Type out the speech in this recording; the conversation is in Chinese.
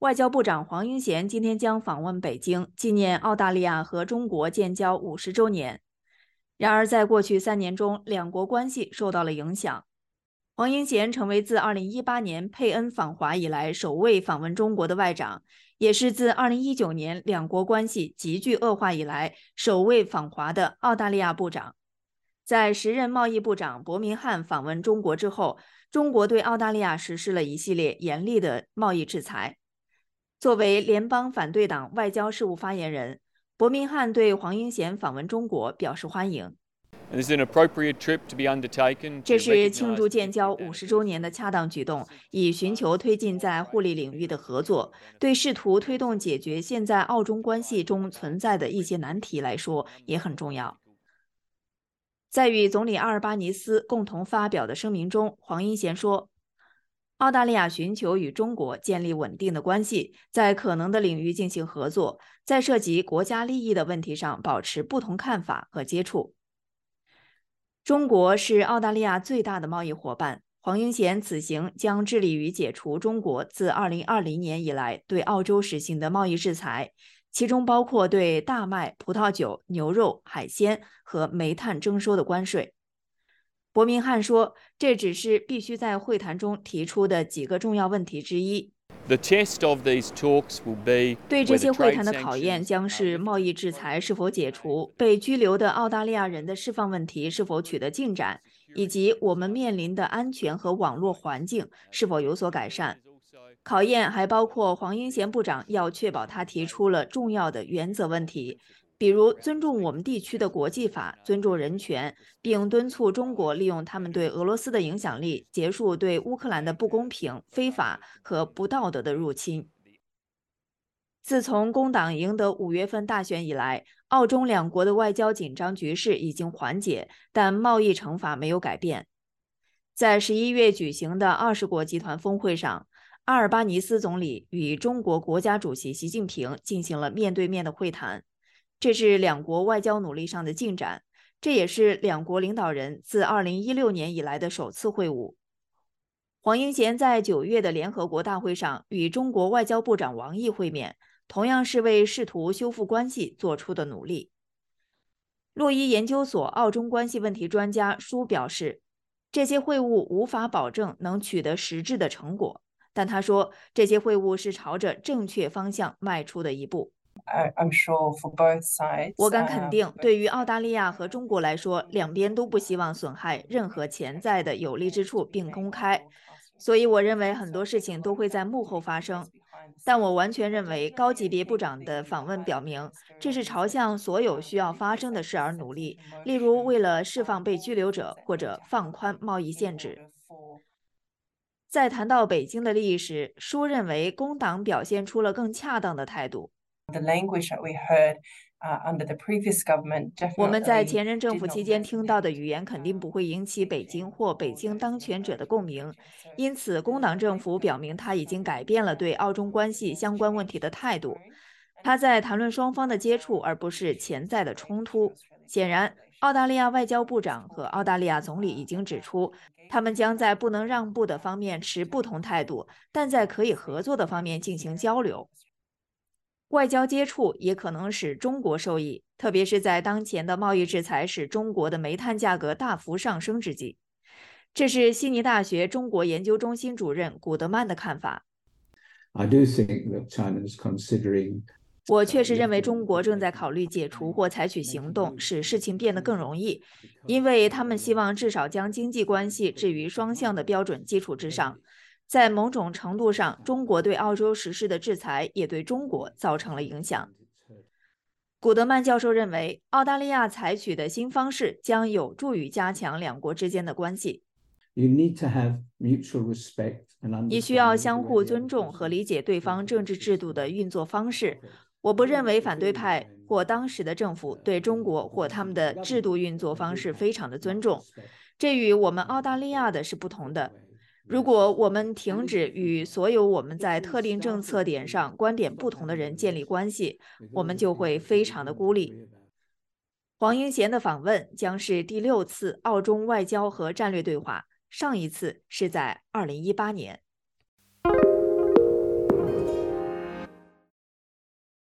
外交部长黄英贤今天将访问北京，纪念澳大利亚和中国建交五十周年。然而，在过去三年中，两国关系受到了影响。黄英贤成为自2018年佩恩访华以来首位访问中国的外长，也是自2019年两国关系急剧恶化以来首位访华的澳大利亚部长。在时任贸易部长伯明翰访问中国之后，中国对澳大利亚实施了一系列严厉的贸易制裁。作为联邦反对党外交事务发言人，伯明翰对黄英贤访问中国表示欢迎。这是庆祝建交五十周年的恰当举动，以寻求推进在互利领域的合作。对试图推动解决现在澳中关系中存在的一些难题来说也很重要。在与总理阿尔巴尼斯共同发表的声明中，黄英贤说：“澳大利亚寻求与中国建立稳定的关系，在可能的领域进行合作，在涉及国家利益的问题上保持不同看法和接触。”中国是澳大利亚最大的贸易伙伴。黄英贤此行将致力于解除中国自2020年以来对澳洲实行的贸易制裁，其中包括对大麦、葡萄酒、牛肉、海鲜和煤炭征收的关税。伯明翰说，这只是必须在会谈中提出的几个重要问题之一。对这些会谈的考验将是贸易制裁是否解除、被拘留的澳大利亚人的释放问题是否取得进展，以及我们面临的安全和网络环境是否有所改善。考验还包括黄英贤部长要确保他提出了重要的原则问题。比如尊重我们地区的国际法，尊重人权，并敦促中国利用他们对俄罗斯的影响力，结束对乌克兰的不公平、非法和不道德的入侵。自从工党赢得五月份大选以来，澳中两国的外交紧张局势已经缓解，但贸易惩罚没有改变。在十一月举行的二十国集团峰会上，阿尔巴尼斯总理与中国国家主席习近平进行了面对面的会谈。这是两国外交努力上的进展，这也是两国领导人自2016年以来的首次会晤。黄英贤在九月的联合国大会上与中国外交部长王毅会面，同样是为试图修复关系做出的努力。洛伊研究所澳中关系问题专家舒表示，这些会晤无法保证能取得实质的成果，但他说这些会晤是朝着正确方向迈出的一步。我敢肯定，对于澳大利亚和中国来说，两边都不希望损害任何潜在的有利之处并公开，所以我认为很多事情都会在幕后发生。但我完全认为，高级别部长的访问表明，这是朝向所有需要发生的事而努力，例如为了释放被拘留者或者放宽贸易限制。在谈到北京的利益时，舒认为工党表现出了更恰当的态度。我们在前任政府期间听到的语言肯定不会引起北京或北京当权者的共鸣，因此工党政府表明他已经改变了对澳中关系相关问题的态度。他在谈论双方的接触，而不是潜在的冲突。显然，澳大利亚外交部长和澳大利亚总理已经指出，他们将在不能让步的方面持不同态度，但在可以合作的方面进行交流。外交接触也可能使中国受益，特别是在当前的贸易制裁使中国的煤炭价格大幅上升之际。这是悉尼大学中国研究中心主任古德曼的看法。我确实认为中国正在考虑解除或采取行动，使事情变得更容易，因为他们希望至少将经济关系置于双向的标准基础之上。在某种程度上，中国对澳洲实施的制裁也对中国造成了影响。古德曼教授认为，澳大利亚采取的新方式将有助于加强两国之间的关系。你需要相互尊重和理解对方政治制度的运作方式。我不认为反对派或当时的政府对中国或他们的制度运作方式非常的尊重，这与我们澳大利亚的是不同的。如果我们停止与所有我们在特定政策点上观点不同的人建立关系，我们就会非常的孤立。黄英贤的访问将是第六次澳中外交和战略对话，上一次是在二零一八年。